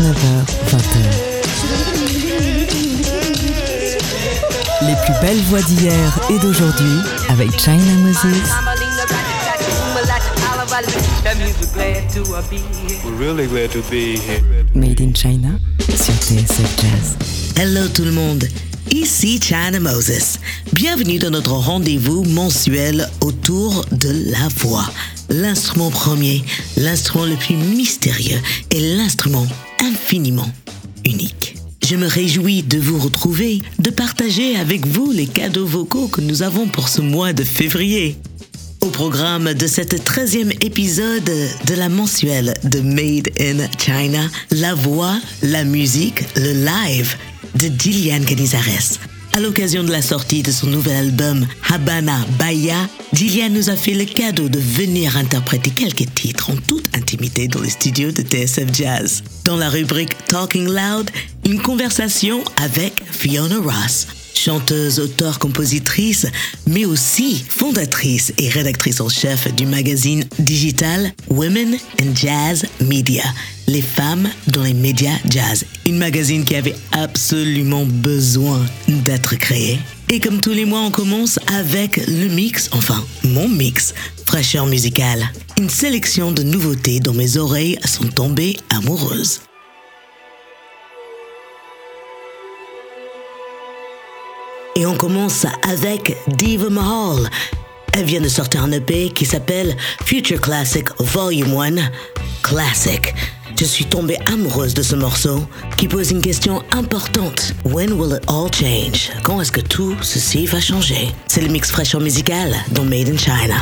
19h, 20h. Les plus belles voix d'hier et d'aujourd'hui avec China Moses. We're really glad to be here. Made in China sur TSF Jazz. Hello tout le monde, ici China Moses. Bienvenue dans notre rendez-vous mensuel autour de la voix. L'instrument premier, l'instrument le plus mystérieux et l'instrument infiniment unique. Je me réjouis de vous retrouver, de partager avec vous les cadeaux vocaux que nous avons pour ce mois de février. Au programme de cet 13e épisode de la mensuelle de Made in China, la voix, la musique, le live de Gillian Canizares. À l'occasion de la sortie de son nouvel album Habana Baya, Gillian nous a fait le cadeau de venir interpréter quelques titres en toute intimité dans les studios de TSF Jazz. Dans la rubrique Talking Loud, une conversation avec Fiona Ross, chanteuse, auteure, compositrice, mais aussi fondatrice et rédactrice en chef du magazine digital Women in Jazz Media, les femmes dans les médias jazz, une magazine qui avait absolument besoin d'être créée. Et comme tous les mois, on commence avec le mix, enfin mon mix, fraîcheur musicale, une sélection de nouveautés dont mes oreilles sont tombées amoureuses. Et on commence avec Diva Mahal. Elle vient de sortir un EP qui s'appelle Future Classic Volume 1 Classic. Je suis tombée amoureuse de ce morceau qui pose une question importante. When will it all change? Quand est-ce que tout ceci va changer? C'est le mix fraîcheur musical dans Made in China.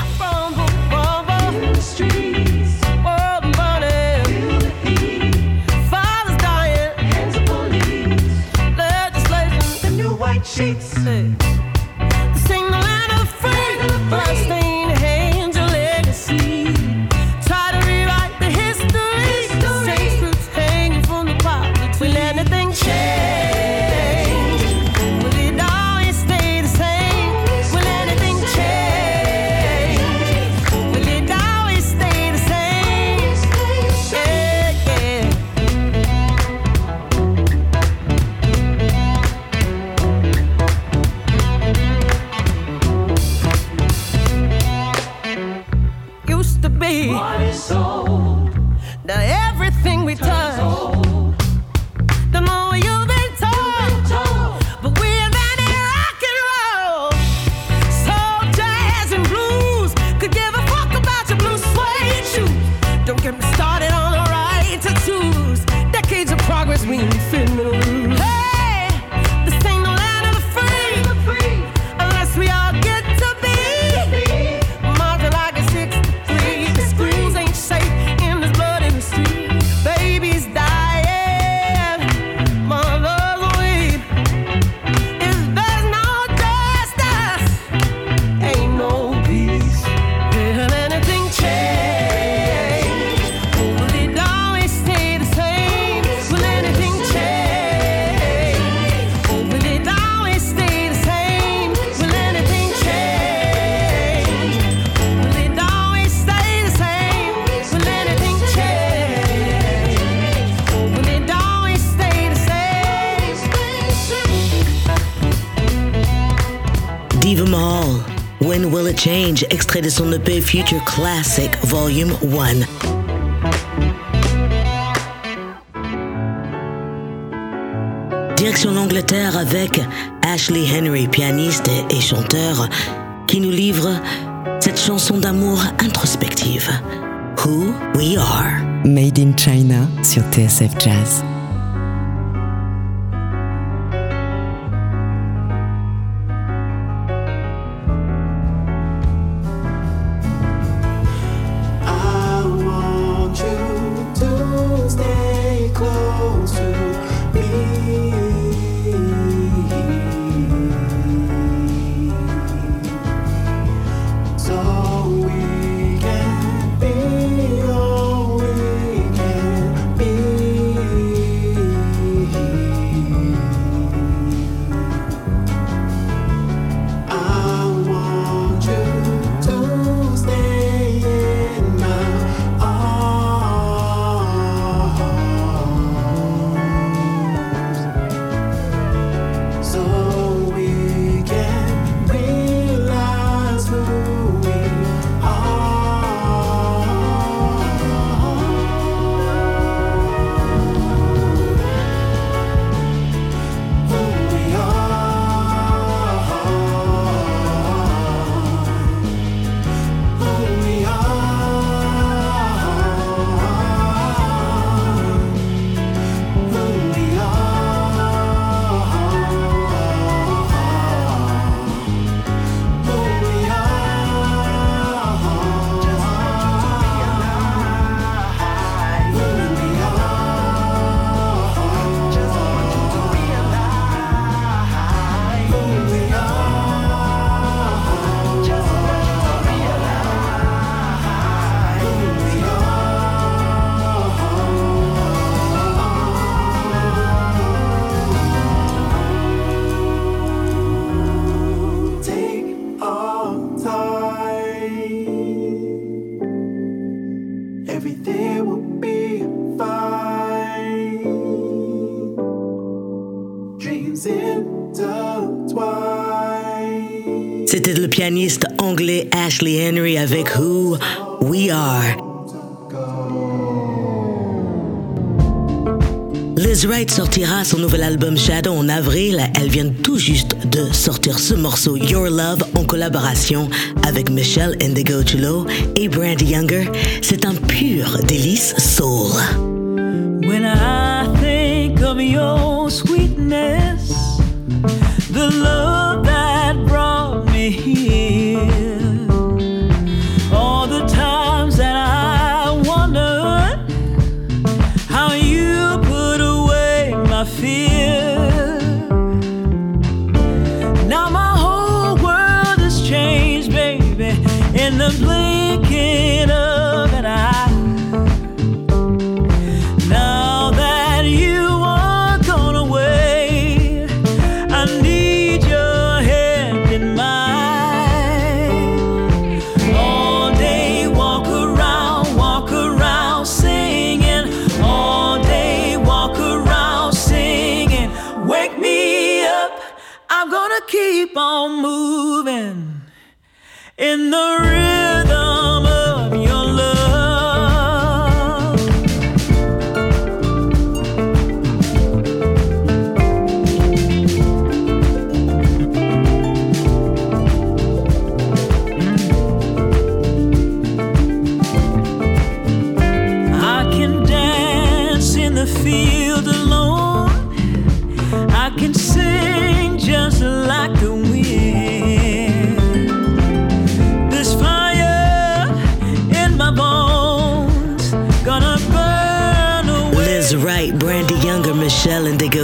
sheets. Hey. Extrait de son EP Future Classic Volume 1. Direction l'Angleterre avec Ashley Henry, pianiste et chanteur, qui nous livre cette chanson d'amour introspective. Who We Are. Made in China sur TSF Jazz. Son nouvel album Shadow en avril. Elle vient tout juste de sortir ce morceau Your Love en collaboration avec Michelle Indigo Chulo et Brandy Younger. C'est un pur délice soul. When I think of your sweetness, the love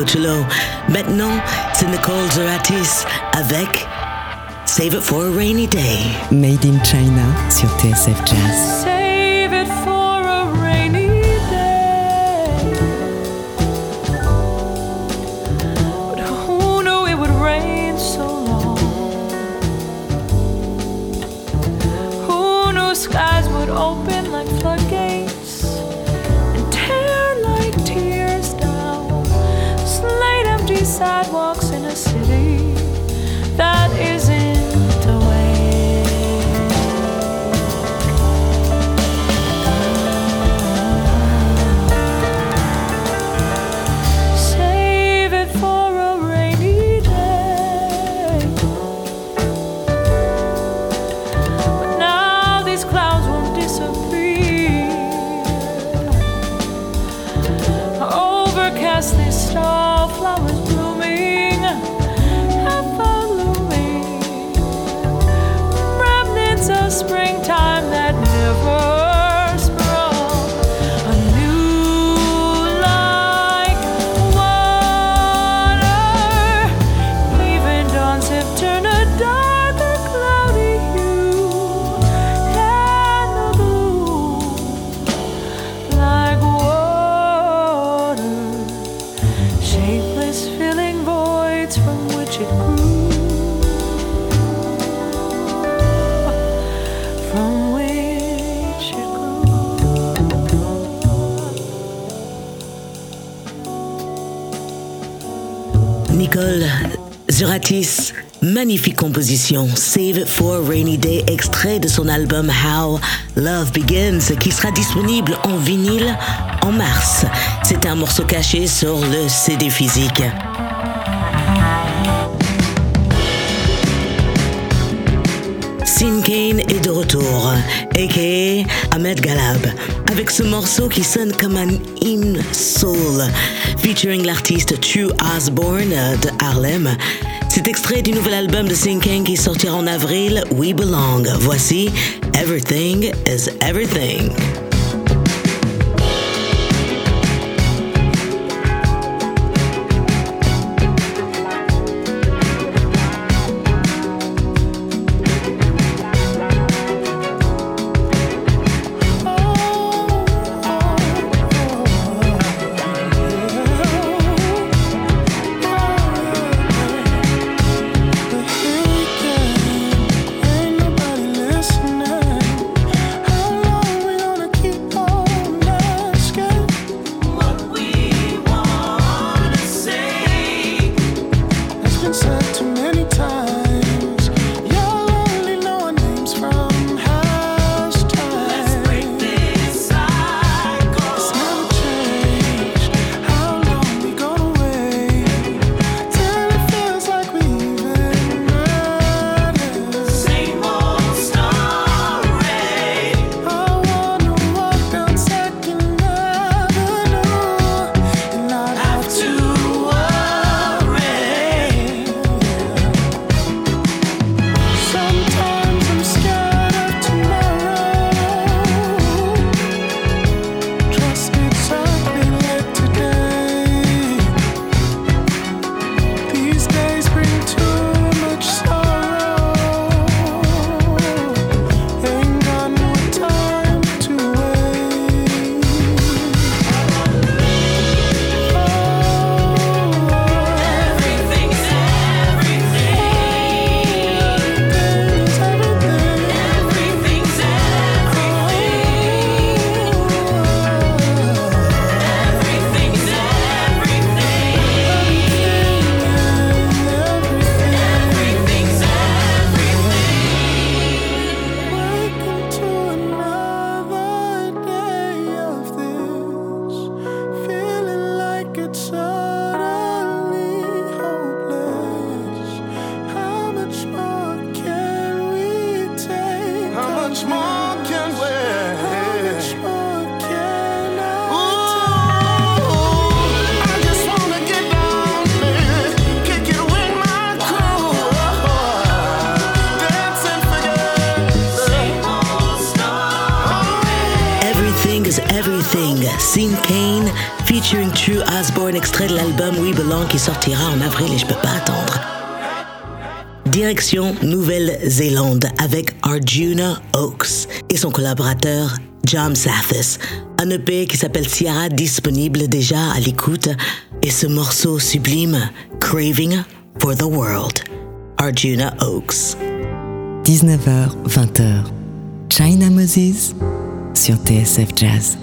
Chulo. Maintenant, c'est Nicole Zeratis avec Save It for a Rainy Day. Made in China sur TSF Jazz. past the stars. Magnifique composition. Save It for Rainy Day, extrait de son album How Love Begins, qui sera disponible en vinyle en mars. C'est un morceau caché sur le CD physique. Sin Kane est de retour, aka Ahmed Galab, avec ce morceau qui sonne comme un hymne soul, featuring l'artiste True Osborne de Harlem. C'est extrait du nouvel album de Sin Kane qui sortira en avril, We Belong. Voici Everything is Everything. Scene Kane featuring True Osborne, extrait de l'album We Belong qui sortira en avril et je peux pas attendre. Direction Nouvelle-Zélande avec Arjuna Oaks et son collaborateur John Sathis. Un EP qui s'appelle Sierra disponible déjà à l'écoute et ce morceau sublime Craving for the World. Arjuna Oaks. 19h, 20h. China Moses sur TSF Jazz.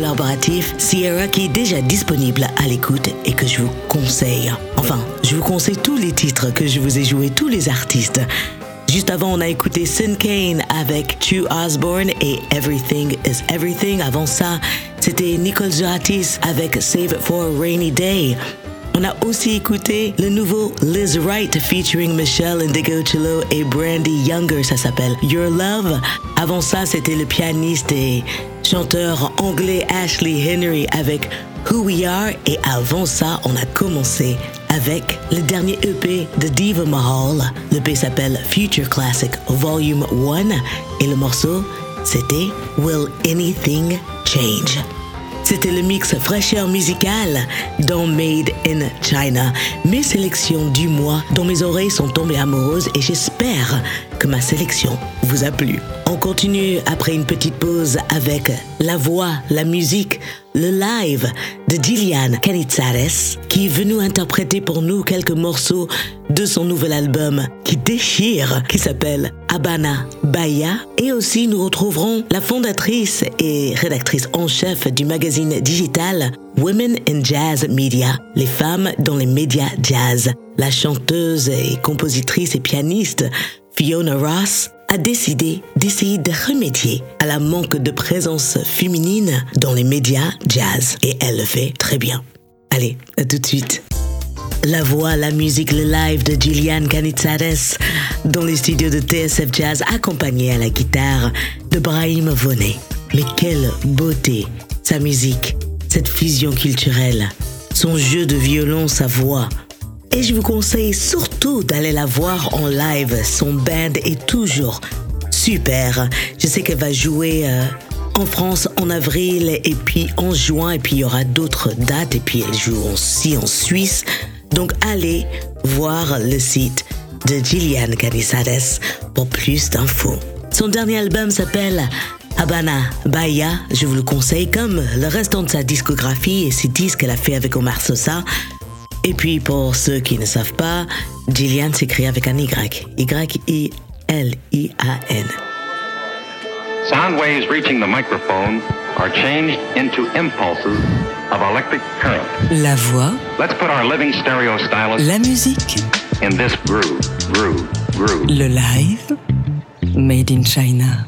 collaboratif Sierra qui est déjà disponible à l'écoute et que je vous conseille. Enfin, je vous conseille tous les titres que je vous ai joués, tous les artistes. Juste avant, on a écouté Sin Kane avec Chu Osborne et Everything is Everything. Avant ça, c'était Nicole Johatis avec Save It for a Rainy Day. On a aussi écouté le nouveau Liz Wright featuring Michelle Indigo Chilo et Brandy Younger. Ça s'appelle Your Love. Avant ça, c'était le pianiste et chanteur anglais Ashley Henry avec Who We Are et avant ça, on a commencé avec le dernier EP de Diva Mahal. L'EP s'appelle Future Classic Volume 1 et le morceau, c'était Will Anything Change? C'était le mix fraîcheur musicale dans Made in China, mes sélections du mois dont mes oreilles sont tombées amoureuses et j'espère que ma sélection vous a plu. On continue après une petite pause avec la voix, la musique, le live de Gillian Canizzares qui est venu interpréter pour nous quelques morceaux de son nouvel album qui déchire, qui s'appelle Habana Bahia. Et aussi nous retrouverons la fondatrice et rédactrice en chef du magazine digital Women in Jazz Media, les femmes dans les médias jazz. La chanteuse et compositrice et pianiste Fiona Ross a décidé d'essayer de remédier à la manque de présence féminine dans les médias jazz. Et elle le fait très bien. Allez, à tout de suite. La voix, la musique, le live de Gillian Canizzares dans les studios de TSF Jazz accompagné à la guitare de Brahim Vonet. Mais quelle beauté Sa musique, cette fusion culturelle, son jeu de violon, sa voix. Et je vous conseille surtout d'aller la voir en live. Son band est toujours super. Je sais qu'elle va jouer euh, en France en avril et puis en juin et puis il y aura d'autres dates et puis elle joue aussi en Suisse. Donc allez voir le site de Gillian Canizades pour plus d'infos. Son dernier album s'appelle Habana Bahia, je vous le conseille comme le restant de sa discographie et ses disques qu'elle a fait avec Omar Sosa. Et puis pour ceux qui ne savent pas, Gillian s'écrit avec un Y. Y-I-L-I-A-N. Sound waves reaching the microphone are changed into impulses of electric current. La voix, Let's put our living stereo stylus la musique, in this groove, groove, groove. le live, Made in China.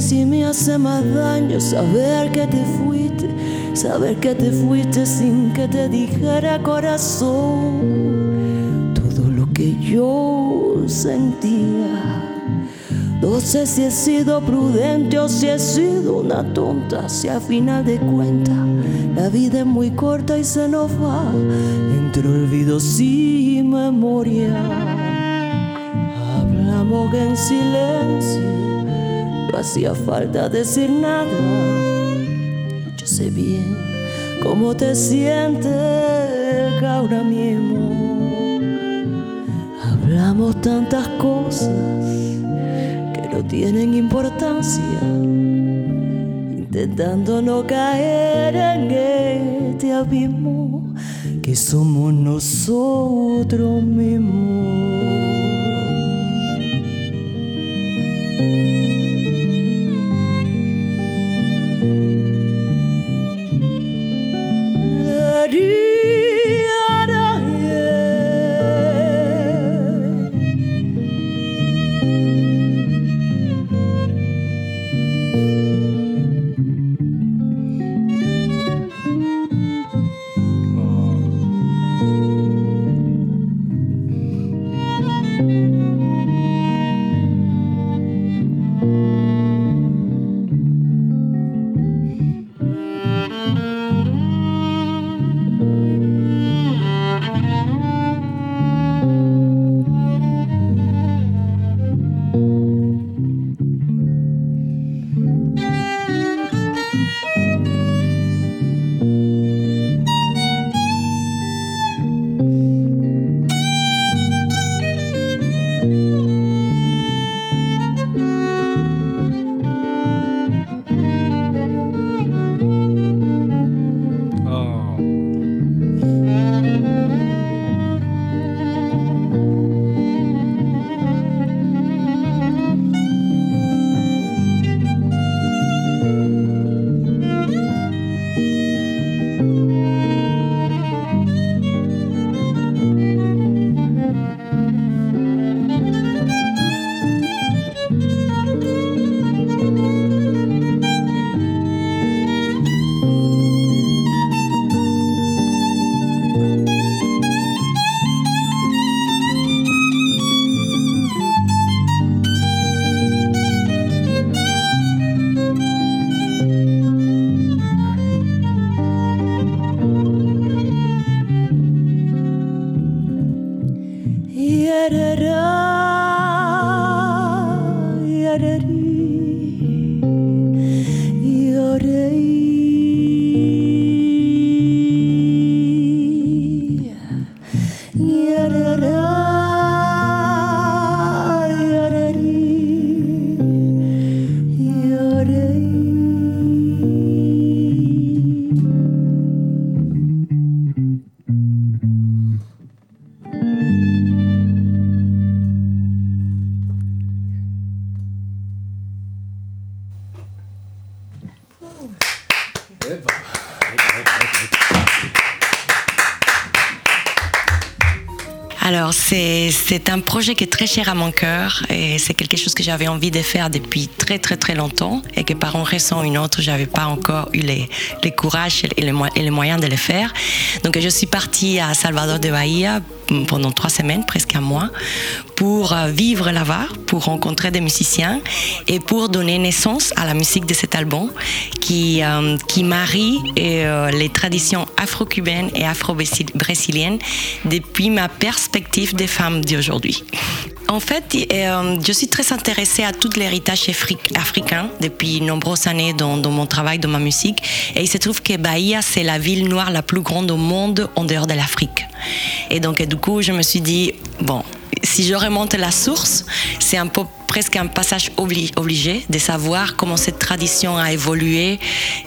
Sé si me hace más daño saber que te fuiste, saber que te fuiste sin que te dijera corazón todo lo que yo sentía. No sé si he sido prudente o si he sido una tonta, si a final de cuentas la vida es muy corta y se nos va entre olvidos y memoria. Hablamos en silencio, no hacía falta decir nada. Yo sé bien cómo te sientes ahora mismo. Hablamos tantas cosas que no tienen importancia, intentando no caer en este abismo que somos nosotros mismos. C'est un projet qui est très cher à mon cœur et c'est quelque chose que j'avais envie de faire depuis très très très longtemps et que par une raison ou une autre, j'avais pas encore eu les, les courage et les, et les moyens de le faire. Donc, je suis partie à Salvador de Bahia pendant trois semaines, presque un mois, pour euh, vivre là-bas, pour rencontrer des musiciens et pour donner naissance à la musique de cet album qui, euh, qui marie euh, les traditions afro-cubaines et afro-brésiliennes depuis ma perspective des femmes d'aujourd'hui. En fait, je suis très intéressée à tout l'héritage afri- africain depuis de nombreuses années dans, dans mon travail, dans ma musique. Et il se trouve que Bahia, c'est la ville noire la plus grande au monde en dehors de l'Afrique. Et donc, du coup, je me suis dit, bon, si je remonte la source, c'est un peu presque un passage obli- obligé de savoir comment cette tradition a évolué.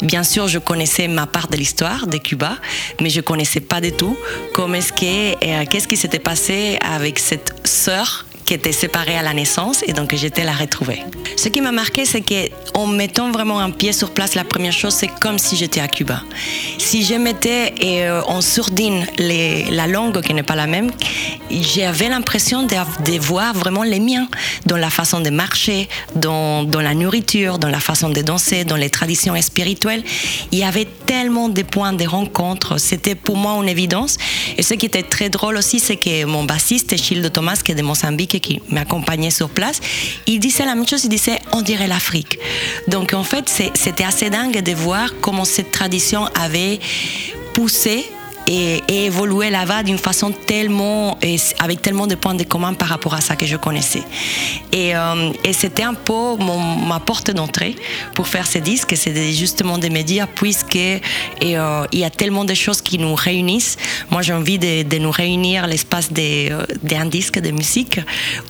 Bien sûr, je connaissais ma part de l'histoire de Cuba, mais je connaissais pas du tout comment est-ce euh, qu'est-ce qui s'était passé avec cette sœur qui était séparée à la naissance et donc j'étais la retrouver. Ce qui m'a marqué, c'est qu'en mettant vraiment un pied sur place, la première chose, c'est comme si j'étais à Cuba. Si je mettais euh, en sourdine la langue qui n'est pas la même, j'avais l'impression de, voir vraiment les miens dans la façon de marcher, dans, dans la nourriture, dans la façon de danser, dans les traditions spirituelles. Il y avait tellement de points de rencontre. C'était pour moi une évidence. Et ce qui était très drôle aussi, c'est que mon bassiste, Childo Thomas, qui est de Mozambique et qui m'accompagnait sur place, il disait la même chose, il disait on dirait l'Afrique. Donc en fait, c'était assez dingue de voir comment cette tradition avait poussé et, et évoluer là-bas d'une façon tellement, avec tellement de points de commun par rapport à ça que je connaissais. Et, euh, c'était un peu ma porte d'entrée pour faire ces disques, c'est justement de me dire, puisque euh, il y a tellement de choses qui nous réunissent, moi j'ai envie de, nous réunir l'espace des- euh, d'un disque de musique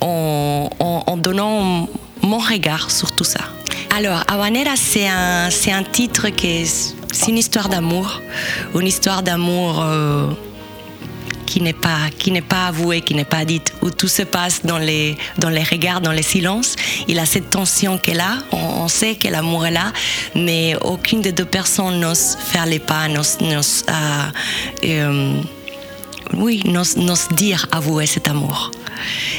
en, donnant mon regard sur tout ça. Alors, Habanera, c'est un, un titre qui est, c'est une histoire d'amour, une histoire d'amour euh, qui n'est pas qui n'est pas avouée, qui n'est pas dite, où tout se passe dans les dans les regards, dans les silences. Il a cette tension qu'elle a. On, sait que l'amour est là, mais aucune des deux personnes n'ose faire les pas, n'ose, n'ose, euh, euh, oui, n'ose dire avouer cet amour.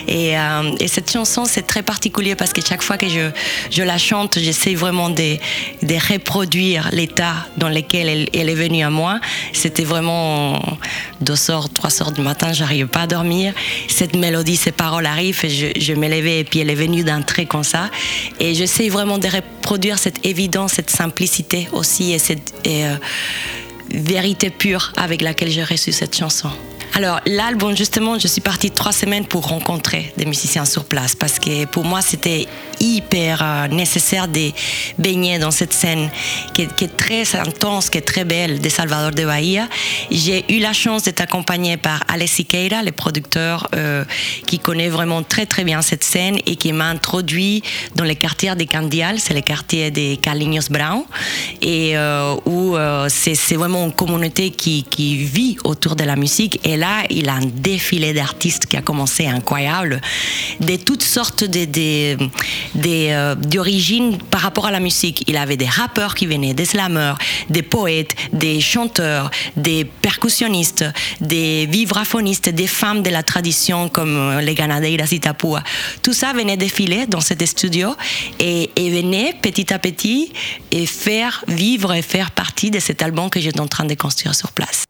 Et, euh, et cette chanson, c'est très particulier parce que chaque fois que je, je la chante, j'essaie vraiment de, de reproduire l'état dans lequel elle, est venue à moi. C'était vraiment deux heures, trois heures du matin, j'arrivais pas à dormir. Cette mélodie, ces paroles arrivent je, je me levais et puis elle est venue d'un trait comme ça. Et j'essaie vraiment de reproduire cette évidence, cette simplicité aussi et cette et, euh, vérité pure avec laquelle j'ai reçu cette chanson. Alors l'album, justement, je suis partie trois semaines pour rencontrer des musiciens sur place parce que pour moi c'était hyper euh, nécessaire de baigner dans cette scène qui est, très intense, qui est très belle de Salvador de Bahia. J'ai eu la chance d'être accompagnée par Alex Siqueira, le producteur euh, qui connaît vraiment très très bien cette scène et qui m'a introduit dans les quartiers des Candial, c'est le quartier de Carlinhos Brown et euh, où c'est vraiment une communauté qui, vit autour de la musique là il a un défilé d'artistes qui a commencé incroyable de toutes sortes euh, d'origines par rapport à la musique il avait des rappeurs qui venaient des slammers des poètes des chanteurs des percussionnistes des vibraphonistes des femmes de la tradition comme euh, les Ganadeiras Itapua tout ça venait défiler dans cet studio et, et venait petit à petit et faire vivre et faire partie de cet album que j'étais en train de construire sur place.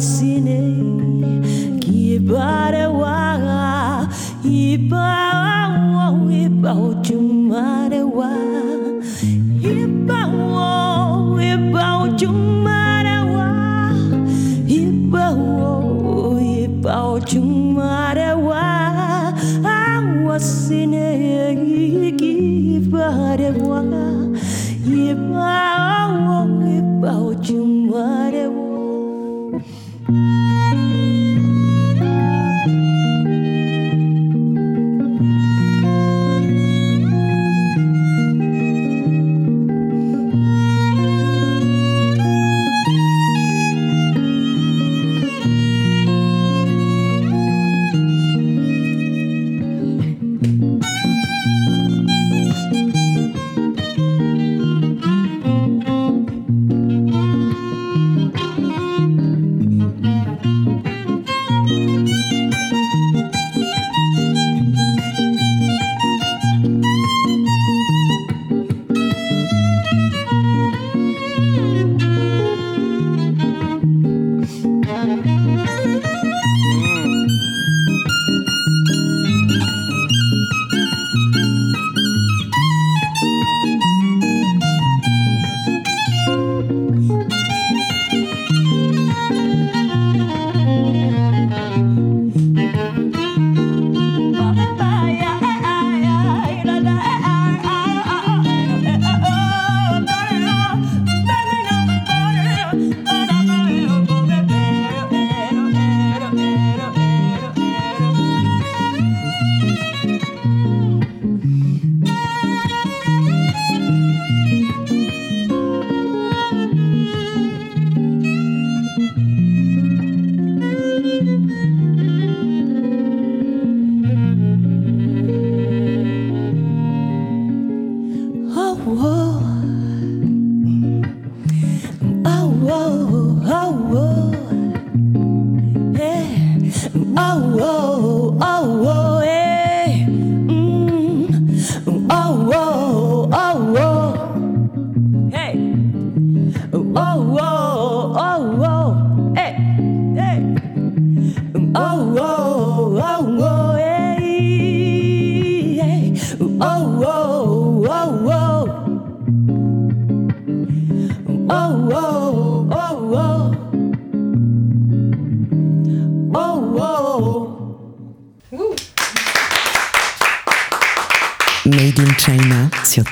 Awasine, kibarewa, ibawo, ibawo, jumarewa, ibawo,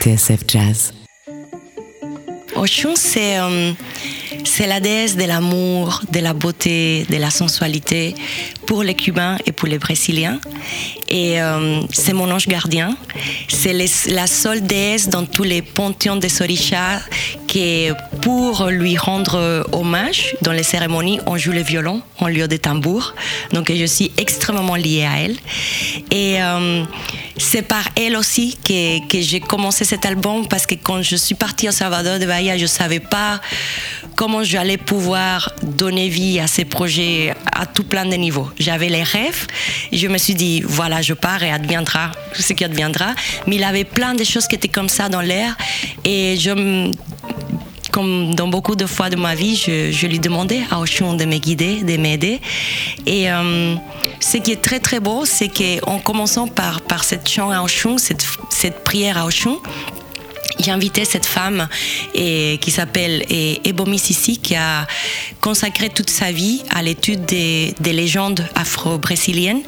TSF Jazz. Euh, c'est la déesse de l'amour, de la beauté, de la sensualité pour les Cubains et pour les Brésiliens. Et euh, c'est mon ange gardien. C'est la seule déesse dans tous les panthéons des orishas qui, pour lui rendre hommage dans les cérémonies, on joue le violon en lieu de tambour. Donc je suis extrêmement liée à elle. Et euh, c'est par elle aussi que, que j'ai commencé cet album parce que quand je suis partie au Salvador de Bahia, je ne savais pas comment j'allais pouvoir donner vie à ces projets à tout plein de niveaux. J'avais les rêves et je me suis dit, voilà, je pars et adviendra ce qui adviendra. Mais il avait plein de choses qui étaient comme ça dans l'air et je me- comme dans beaucoup de fois de ma vie, je, je lui demandais à Oshun de me guider, de m'aider. Et euh, ce qui est très très beau, c'est qu'en commençant par, par cette chant à Oshun, cette, cette prière à Oshun, j'ai invité cette femme et, qui s'appelle et- Ebomi Sissi, qui a consacré toute sa vie à l'étude des, des légendes afro-brésiliennes.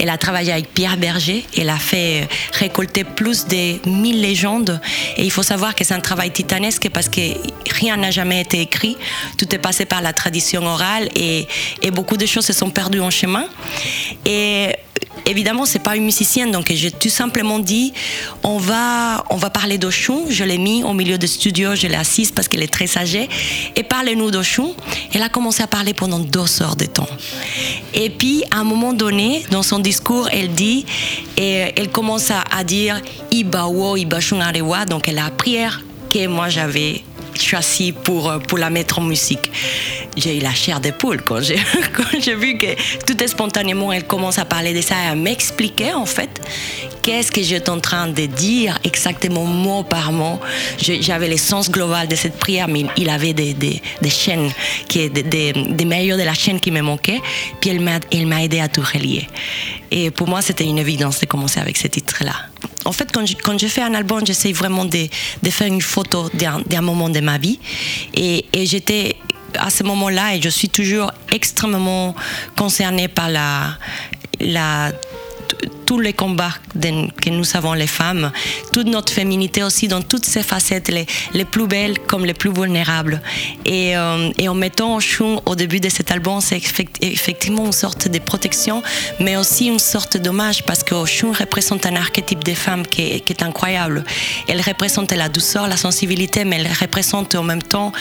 Elle a travaillé avec Pierre Berger. Elle a fait récolter plus de 1000 légendes. Et il faut savoir que c'est un travail titanesque parce que rien n'a jamais été écrit. Tout est passé par la tradition orale et, beaucoup de choses se sont perdues en chemin. Évidemment, c'est pas une musicienne, donc j'ai tout simplement dit, on va, on va parler d'Oshun. Je l'ai mis au milieu du studio, je l'ai assise parce qu'elle est très sagée. Et parlez-nous d'Oshun. Elle a commencé à parler pendant deux heures de temps. Et puis, à un moment donné, dans son discours, elle dit, et elle commence à, dire, Ibawo, Ibashun Arewa. Donc, elle a la prière que moi j'avais choisi pour, euh, pour la mettre en musique. J'ai eu la chair de poule quand j'ai, vu que tout est spontanément, elle commence à parler de ça et à m'expliquer en fait qu'est-ce que j'étais en train de dire exactement mot par mot. J'avais l'essence globale de cette prière, mais il avait des, des, chaînes, qui, des, des, des meilleurs de la chaîne qui me manquaient. Puis elle m'a, elle m'a aidé à tout relier. Et pour moi, c'était une évidence de commencer avec ce titre-là. En fait, quand je, quand je fais un album, j'essaie vraiment de, faire une photo d'un, moment de ma vie. Et, j'étais à ce moment-là, et je suis toujours extrêmement concernée par la tous les combats que nous avons les femmes, toute notre féminité aussi dans toutes ses facettes, les, les plus belles comme les plus vulnérables. Et, euh, en mettant Oshun au début de cet album, c'est effect- effectivement une sorte de protection, mais aussi une sorte d'hommage parce que Oshun représente un archétype des femmes qui est, qui est incroyable. Elle représente la douceur, la sensibilité, mais elle représente en même temps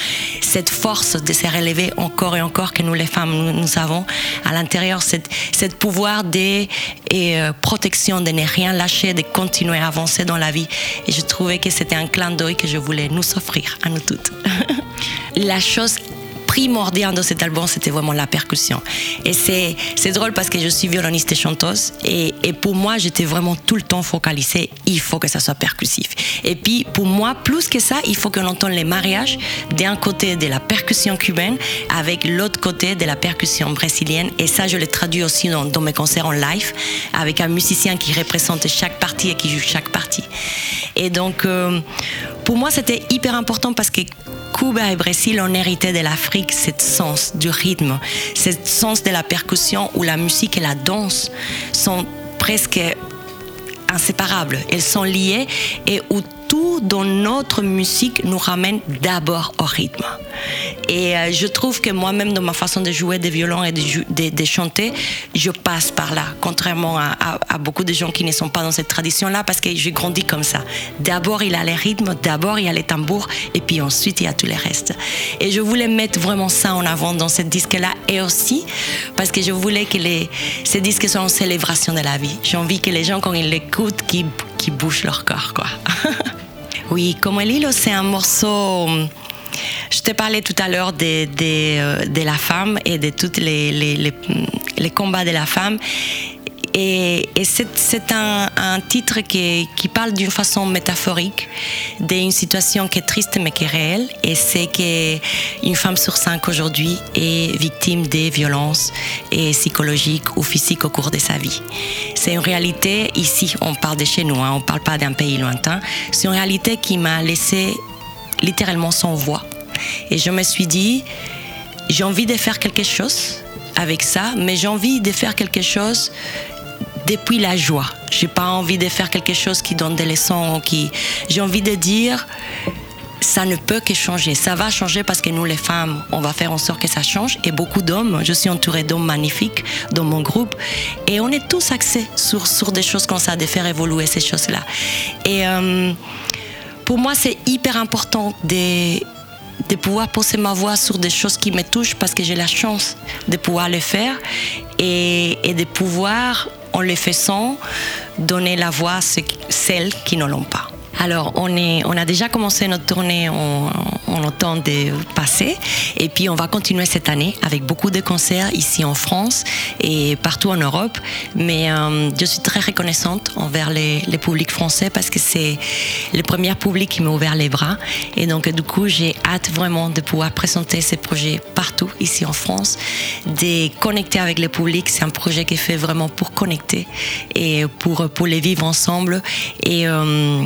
cette force de se relever encore et encore que nous les femmes nous, nous avons à l'intérieur, cette, cette pouvoir de et, euh, protection, de ne rien lâcher, de continuer à avancer dans la vie. Et je trouvais que c'était un clin d'œil que je voulais nous offrir à nous toutes. la chose primordial dans cet album, c'était vraiment la percussion. Et c'est, drôle parce que je suis violoniste et chanteuse. Et, et pour moi, j'étais vraiment tout le temps focalisée. Il faut que ça soit percussif. Et puis, pour moi, plus que ça, il faut qu'on entende les mariages d'un côté de la percussion cubaine avec l'autre côté de la percussion brésilienne. Et ça, je le traduis aussi dans, dans mes concerts en live avec un musicien qui représente chaque partie et qui joue chaque partie. Et donc, euh, pour moi, c'était hyper important parce que Cuba et Brésil ont hérité de l'Afrique ce sens du rythme, ce sens de la percussion où la musique et la danse sont presque inséparables. Elles sont liées et où tout dans notre musique nous ramène d'abord au rythme. Et euh, je trouve que moi-même, dans ma façon de jouer des violons et de, chanter, je passe par là, contrairement à beaucoup de gens qui ne sont pas dans cette tradition-là, parce que j'ai grandi comme ça. D'abord, il y a les rythmes, d'abord, il y a les tambours, et puis ensuite, il y a tout le reste. Et je voulais mettre vraiment ça en avant dans ce disque-là, et aussi parce que je voulais que les, ces disques soient en célébration de la vie. J'ai envie que les gens, quand ils l'écoutent, qu'ils qu'ils bougent leur corps, quoi. oui, comme hilo, c'est un morceau... Je te parlais tout à l'heure de, euh, de la femme et de les, les, les combats de la femme. Et, c'est, un, titre qui, qui parle d'une façon métaphorique d'une situation qui est triste mais qui est réelle. Et c'est qu'une femme sur cinq aujourd'hui est victime des violences et psychologiques ou physiques au cours de sa vie. C'est une réalité, ici on parle de chez nous, hein, on ne parle pas d'un pays lointain, c'est une réalité qui m'a laissé littéralement sans voix. Et je me suis dit, j'ai envie de faire quelque chose avec ça, mais j'ai envie de faire quelque chose depuis la joie. J'ai pas envie de faire quelque chose qui donne des leçons, qui. J'ai envie de dire, ça ne peut que changer. Ça va changer parce que nous, les femmes, on va faire en sorte que ça change. Et beaucoup d'hommes, je suis entourée d'hommes magnifiques dans mon groupe. Et on est tous axés sur, sur des choses comme ça, de faire évoluer ces choses-là. Et euh, pour moi, c'est hyper important de, de pouvoir poser ma voix sur des choses qui me touchent parce que j'ai la chance de pouvoir le faire et, et de pouvoir, en le faisant, donner la voix à celles qui ne l'ont pas. Alors, on, est, on a déjà commencé notre tournée en, en automne passé et puis on va continuer cette année avec beaucoup de concerts ici en France et partout en Europe. Mais euh, je suis très reconnaissante envers les, les publics français parce que c'est le premier public qui m'a ouvert les bras. Et donc, du coup, j'ai hâte vraiment de pouvoir présenter ces projets partout ici en France, de connecter avec le public. C'est un projet qui est fait vraiment pour connecter et pour, pour les vivre ensemble. Et euh,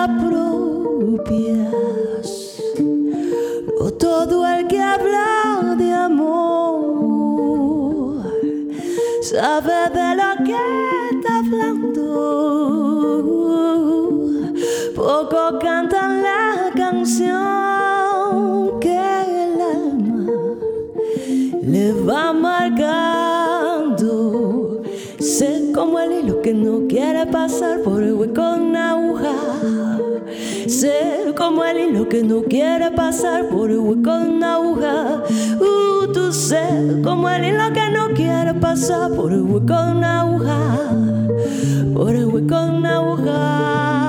con alas propias. No todo el que habla de amor sabe de lo que está hablando. Poco cantan la canción que el alma le va marcando. Sé como el hilo que no quiere pasar por el hilo que no quiere pasar por el hueco de una aguja. Uh, tú sé como el hilo que no quiere pasar por el hueco de una aguja. Por el hueco de una aguja.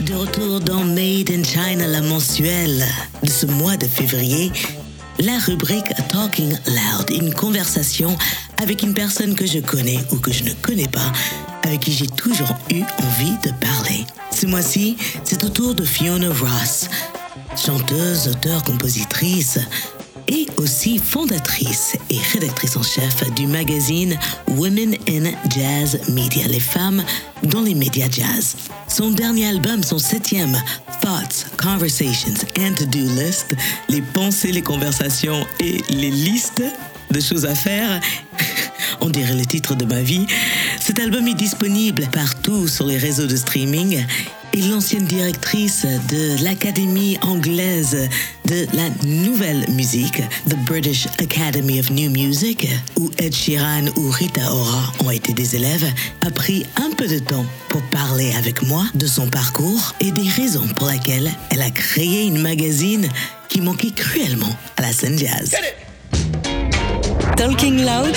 De retour dans Made in China, la mensuelle de ce mois de février, la rubrique Talking Loud, une conversation avec une personne que je connais ou que je ne connais pas, avec qui j'ai toujours eu envie de parler. Ce mois-ci, c'est au tour de Fiona Ross, chanteuse, auteure, compositrice et aussi fondatrice et rédactrice en chef du magazine Women in Jazz Media, les femmes dans les médias jazz. Son dernier album, son septième, Thoughts, Conversations and To-Do List, les pensées, les conversations et les listes de choses à faire, on dirait le titre de ma vie. Cet album est disponible partout sur les réseaux de streaming et l'ancienne directrice de l'Académie anglaise de la nouvelle musique, the British Academy of New Music, où Ed Sheeran ou Rita Ora ont été des élèves, a pris un peu de temps pour parler avec moi de son parcours et des raisons pour lesquelles elle a créé une magazine qui manquait cruellement à la scène jazz. Talking Loud,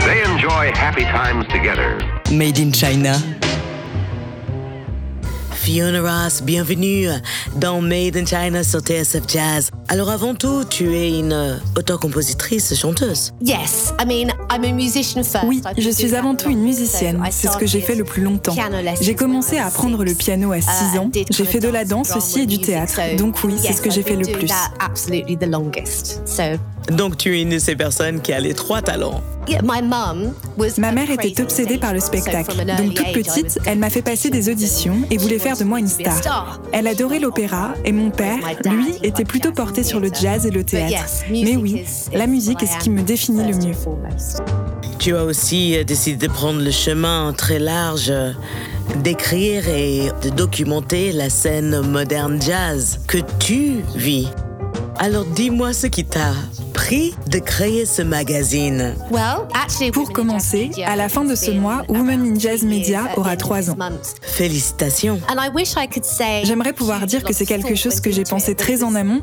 They enjoy happy times together. Made in China. Fiona Ross, bienvenue dans Made in China sur TSF Jazz. Alors avant tout, tu es une euh, auteur-compositrice, chanteuse. Yes, I mean, I'm a musician first. Oui, je suis avant tout une musicienne. C'est ce que j'ai fait le plus longtemps. J'ai commencé à apprendre le piano à 6 Uh, ans. did J'ai fait de la dance, danse aussi et du théâtre. so Donc oui, c'est yes, ce que j'ai fait le plus. that absolutely the longest. So Donc tu es une de ces personnes qui a les trois talents. Ma mère était obsédée par le spectacle. Donc toute petite, elle m'a fait passer des auditions et voulait faire de moi une She wanted to be a star. Elle adorait l'opéra et mon père, lui, était plutôt jazz porté and sur le jazz et le But théâtre. Mais music oui, is- la musique est ce qui me définit le mieux. Tu as aussi euh, décidé de prendre le chemin très large euh, d'écrire et de documenter la scène moderne jazz que tu vis. Alors dis-moi ce qui t'a pris de créer ce magazine. Pour Women in Jazz commencer, Media à la fin de has ce mois, Women in Jazz three Media years at aura trois ans. Félicitations. And I wish I could say J'aimerais pouvoir dire que c'est quelque chose que j'ai pensé très en amont,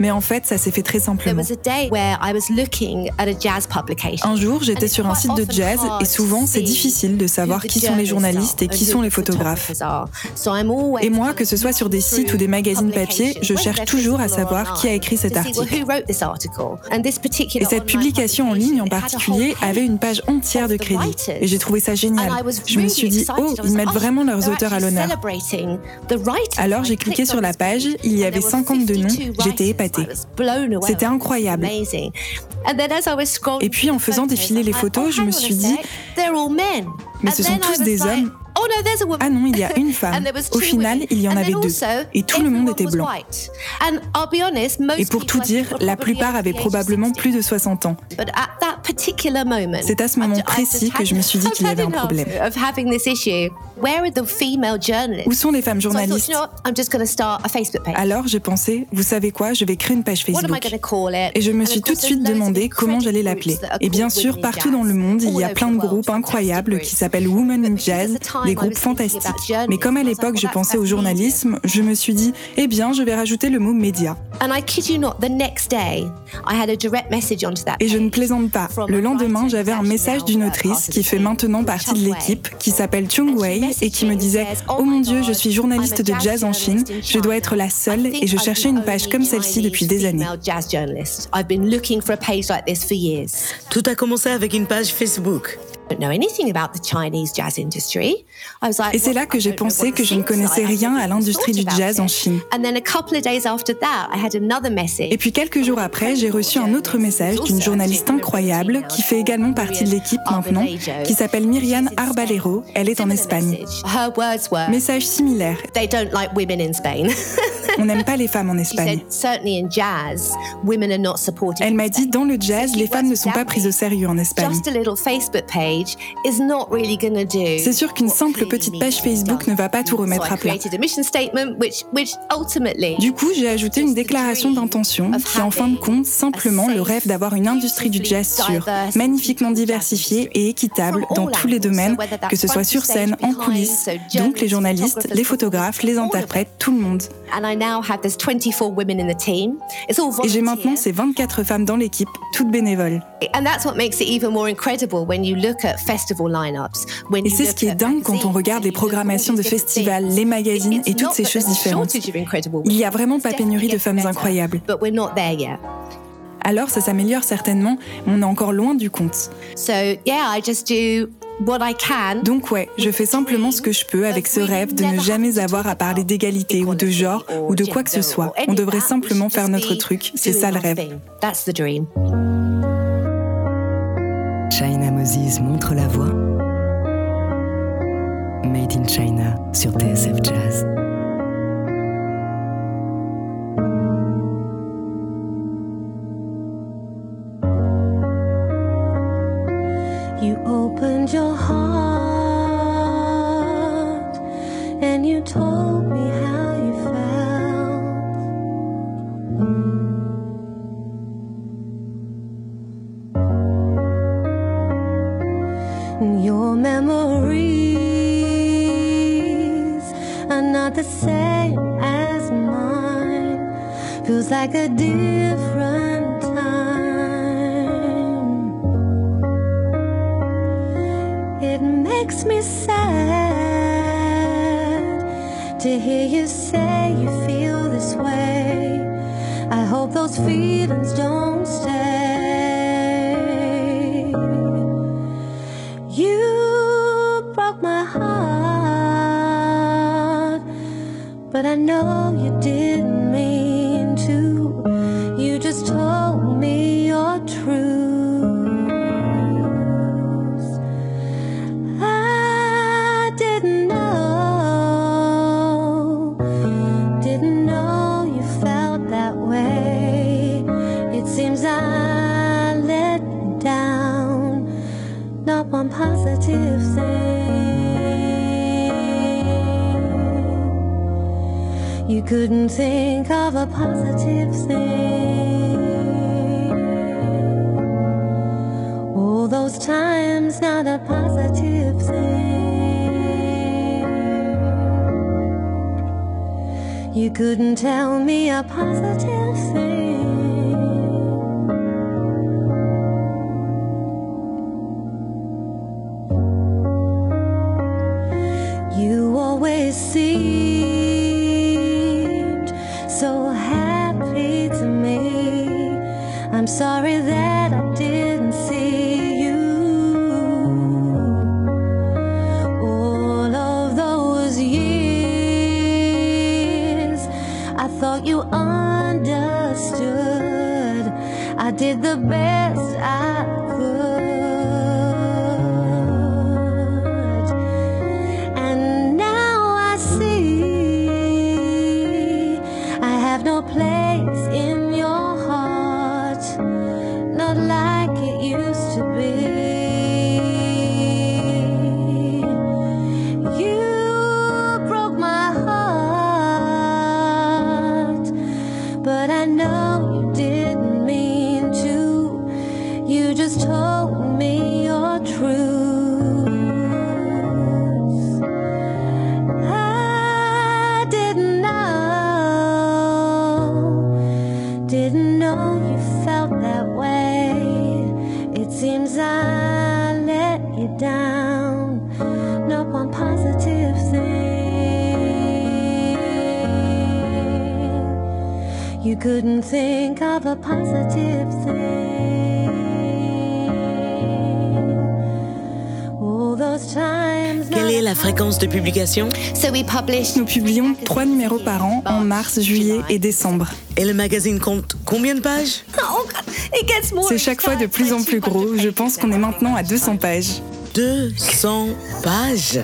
mais en fait, ça s'est fait très simplement. was a day where I was looking at a jazz publication. Un jour, j'étais sur un it's site de jazz often et souvent to c'est difficile de savoir qui sont les journalistes et journalists qui sont and les photographes. Et moi, que ce soit sur des sites ou des magazines papier, je cherche toujours à savoir qui a écrit cet article. Et cette publication en ligne en particulier avait une page entière de writers. Et j'ai trouvé ça génial. Je me suis dit, oh, ils mettent vraiment leurs they're auteurs à l'honneur. Alors j'ai cliqué sur la page, il y avait there were 50 de noms, 52 j'étais épatée. C'était incroyable. Et puis, en faisant défiler les photos, oh, je me suis dit, mais ce sont tous des hommes. Oh. Ah non, il y a une femme. Au final, il y en avait deux. Et tout le monde était blanc. Et pour tout dire, la plupart avaient probablement 60. plus de 60 ans. C'est à ce moment précis que je me suis dit qu'il y avait un problème. Où sont les femmes journalistes? Alors j'ai pensé, vous savez quoi, je vais créer une page Facebook. Et je me And suis tout de suite demandé comment j'allais l'appeler. Et bien sûr, partout dans le monde, il y a plein de groupes incroyables qui s'appellent Women in Jazz, des groupes fantastiques. Mais comme à l'époque je pensais au journalisme, je me suis dit, eh bien je vais rajouter le mot média. And I kid you not, the next day, I had a direct message onto that Et je ne plaisante pas. Le a lendemain, j'avais un message d'une now autrice part of qui the fait maintenant called partie de l'équipe, qui s'appelle Chung Wei, et qui me disait Oh mon Dieu, je suis journaliste de jazz en Chine, je dois être la seule, et je cherchais une page comme celle-ci depuis des années. Jazz journalist. I've been looking for a page like this for years. Tout a commencé avec une page Facebook. Et c'est là que j'ai pensé que je ne connaissais rien à l'industrie du jazz en Chine. Et puis quelques jours après, j'ai reçu un autre message d'une journaliste incroyable qui fait également partie de l'équipe maintenant, qui s'appelle Myriam Arbalero. Elle est en Espagne. Message similaire. On n'aime pas les femmes en Espagne. Elle m'a dit, dans le jazz, les femmes ne sont pas prises au sérieux en Espagne. C'est sûr qu'une simple petite page Facebook ne va pas tout remettre à plat. Du coup, j'ai ajouté une déclaration d'intention qui, en fin de compte, simplement le rêve d'avoir une industrie du jazz sûre, magnifiquement diversifiée et équitable dans tous les domaines, que ce soit sur scène, en coulisses, donc les journalistes, les photographes, les interprètes, tout le monde. Et j'ai maintenant ces 24 femmes dans l'équipe, toutes bénévoles. Et c'est ce qui est dingue quand on regarde les programmations de festivals, les magazines et toutes ces choses différentes. Il n'y a vraiment pas pénurie de femmes incroyables. Alors ça s'améliore certainement, mais on est encore loin du compte. Donc ouais, je fais simplement ce que je peux avec ce rêve de ne jamais avoir à parler d'égalité ou de genre ou de quoi que ce soit. On devrait simplement faire notre truc, c'est ça le rêve. Moses montre la voie. Made in China sur TSF Jazz. You opened your heart and you told me how like a different time. It makes me sad to hear you say you feel this way. I hope those feelings don't sorry that I didn't see you. All of those years, I thought you understood. I did the best couldn't think of a positive thing. la fréquence de publication? Nous publions trois numéros par an en mars, juillet et décembre. Et le magazine compte combien de pages? C'est chaque fois de plus en plus gros. Je pense qu'on est maintenant à 200 pages. 200 pages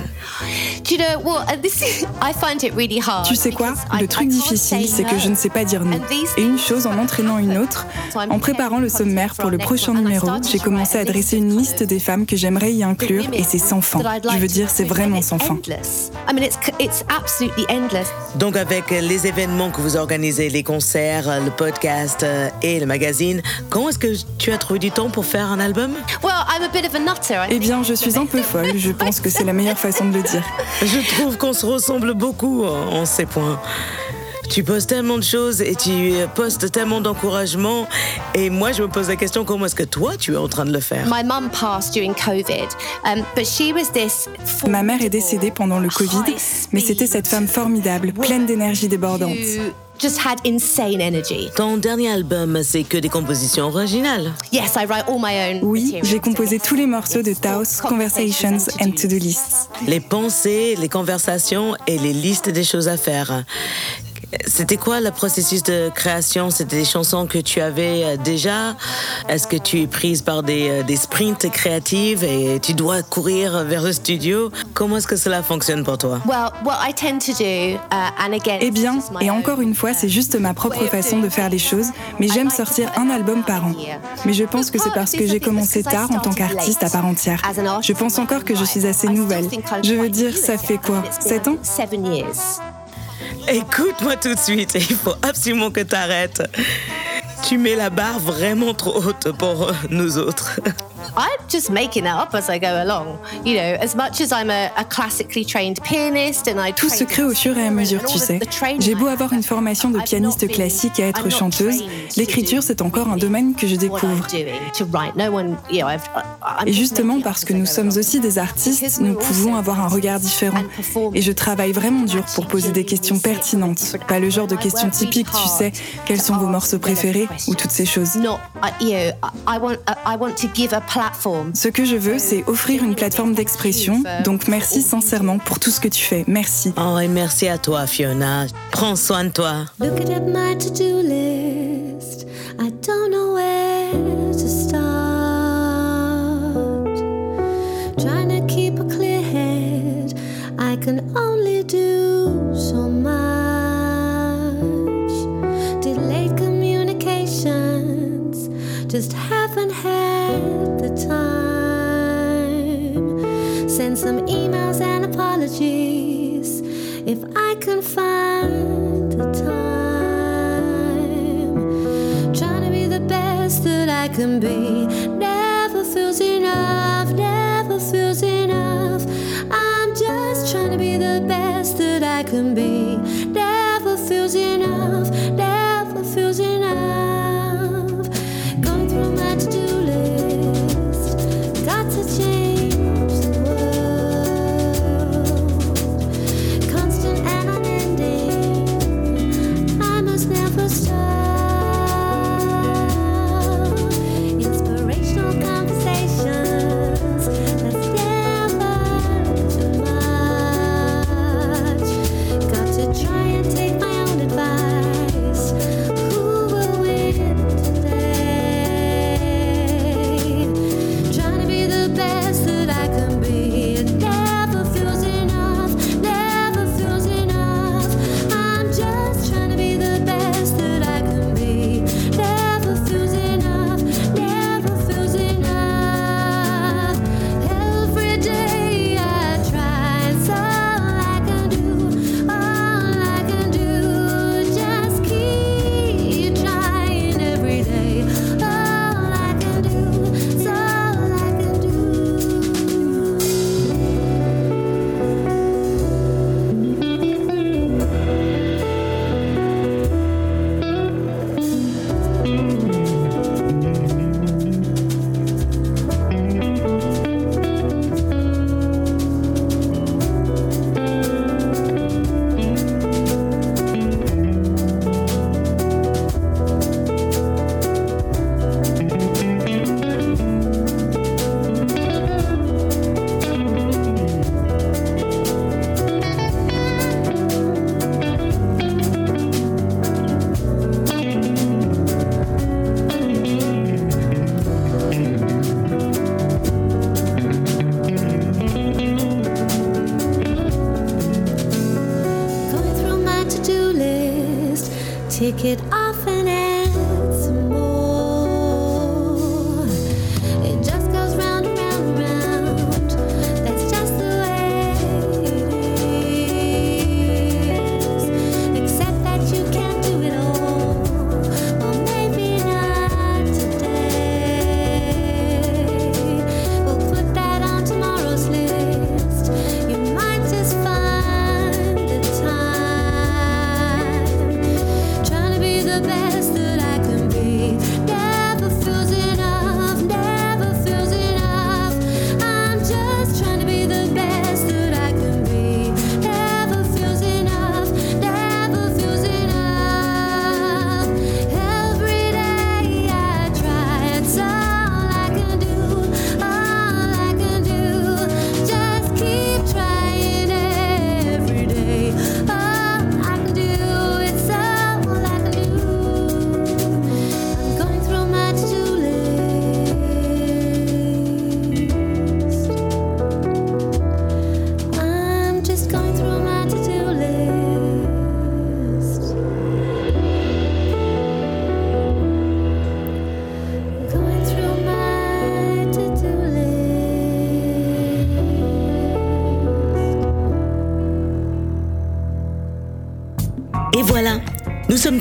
Tu sais quoi? Le truc difficile, c'est que je ne sais pas dire non. Et une chose en entraînant une autre, en préparant le sommaire pour le prochain numéro, j'ai commencé à dresser une liste des femmes que j'aimerais y inclure et c'est sans fin. Je veux dire, c'est vraiment sans fin. Donc avec les événements que vous organisez, les concerts, le podcast euh, et le magazine, comment est-ce que tu as trouvé du temps pour faire un album? Eh bien, je suis un peu folle. Je pense que c'est la meilleure façon de le dire. Je trouve qu'on se ressemble beaucoup en ces points. Tu postes tellement de choses et tu postes tellement d'encouragement. Et moi, je me pose la question comment est-ce que toi, tu es en train de le faire? Ma mère est décédée pendant le Covid, mais c'était cette femme formidable, pleine d'énergie débordante. just had insane energy. Ton dernier album, c'est que des compositions originales. Yes, I write all my own. Oui, j'ai composé tous les morceaux de Taos, Conversations and To-Do Lists. Les pensées, les conversations et les listes des choses à faire. C'était quoi le processus de création? C'était des chansons que tu avais euh, déjà? Est-ce que tu es prise par des, euh, des sprints créatifs et tu dois courir vers le studio? Comment est-ce que cela fonctionne pour toi? Eh bien, et encore une fois, c'est juste ma propre façon de faire les choses, mais j'aime sortir un album par an. Mais je pense que c'est parce que j'ai commencé tard en tant qu'artiste à part entière. Je pense encore que je suis assez nouvelle. Je veux dire, ça fait quoi? 7 ans? Écoute-moi tout de suite, il faut absolument que tu arrêtes. Tu mets la barre vraiment trop haute pour nous autres. I'm just making it up as I go along. You know, as much as I'm a, a classically trained pianist and I Tout se crée au fur et à mesure, tu sais. J'ai beau avoir une formation de pianiste classique et être chanteuse, l'écriture c'est encore un domaine que je découvre. Et justement parce que nous sommes aussi des artistes, nous pouvons avoir un regard différent. Et je travaille vraiment dur pour poser des questions pertinentes, pas le genre de questions typiques, tu sais, quels sont vos morceaux préférés ou toutes ces choses. Ce que je veux, c'est offrir une plateforme d'expression. Donc merci sincèrement pour tout ce que tu fais. Merci. Oh, et merci à toi, Fiona. Prends soin de toi. Look at my to-do list. I don't know where to start. Trying to keep a clear head. I can apologies if I can find the time. Trying to be the best that I can be. Never feels enough, never feels enough. I'm just trying to be the best that I can be.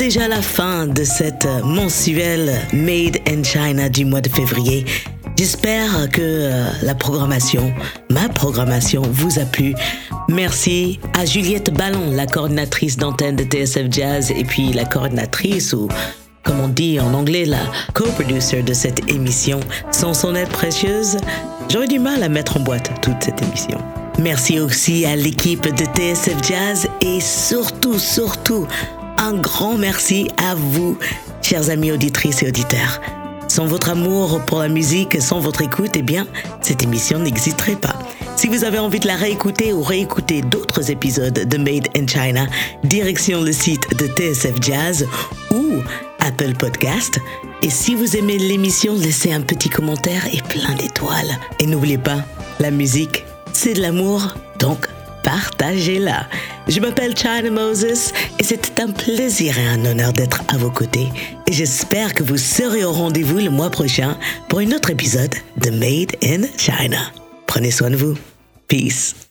Déjà la fin de cette mensuelle Made in China du mois de février. J'espère que euh, la programmation, ma programmation, vous a plu. Merci à Juliette Ballon, la coordinatrice d'antenne de TSF Jazz, et puis la coordinatrice ou comme on dit en anglais, la co-producer de cette émission. Sans son aide précieuse, j'aurais du mal à mettre en boîte toute cette émission. Merci aussi à l'équipe de TSF Jazz et surtout, surtout, un grand merci à vous, chers amis auditrices et auditeurs. Sans votre amour pour la musique, sans votre écoute, eh bien, cette émission n'existerait pas. Si vous avez envie de la réécouter ou réécouter d'autres épisodes de Made in China, direction le site de TSF Jazz ou Apple Podcast. Et si vous aimez l'émission, laissez un petit commentaire et plein d'étoiles. Et n'oubliez pas, la musique, c'est de l'amour, donc partagez-la. Je m'appelle China Moses et c'était un plaisir et un honneur d'être à vos côtés. Et j'espère que vous serez au rendez-vous le mois prochain pour un autre épisode de Made in China. Prenez soin de vous. Peace.